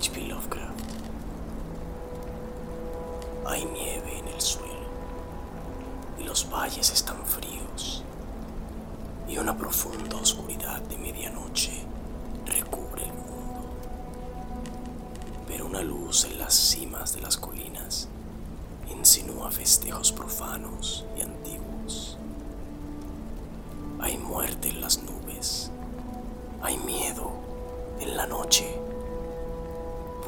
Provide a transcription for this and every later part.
H.P. Hay nieve en el suelo y los valles están fríos y una profunda oscuridad de medianoche recubre el mundo. Pero una luz en las cimas de las colinas insinúa festejos profanos y antiguos. Hay muerte en las nubes hay miedo en la noche,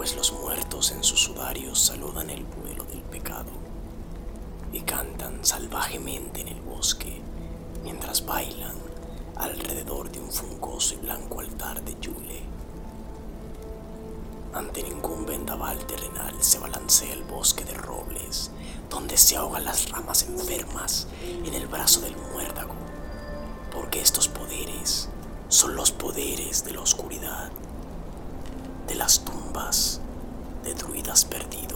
pues los muertos en sus sudarios saludan el vuelo del pecado y cantan salvajemente en el bosque mientras bailan alrededor de un fungoso y blanco altar de Yule. Ante ningún vendaval terrenal se balancea el bosque de robles, donde se ahogan las ramas enfermas en el brazo del muérdago, porque estos poderes son los poderes de la oscuridad, de las tumbas de druidas perdidas.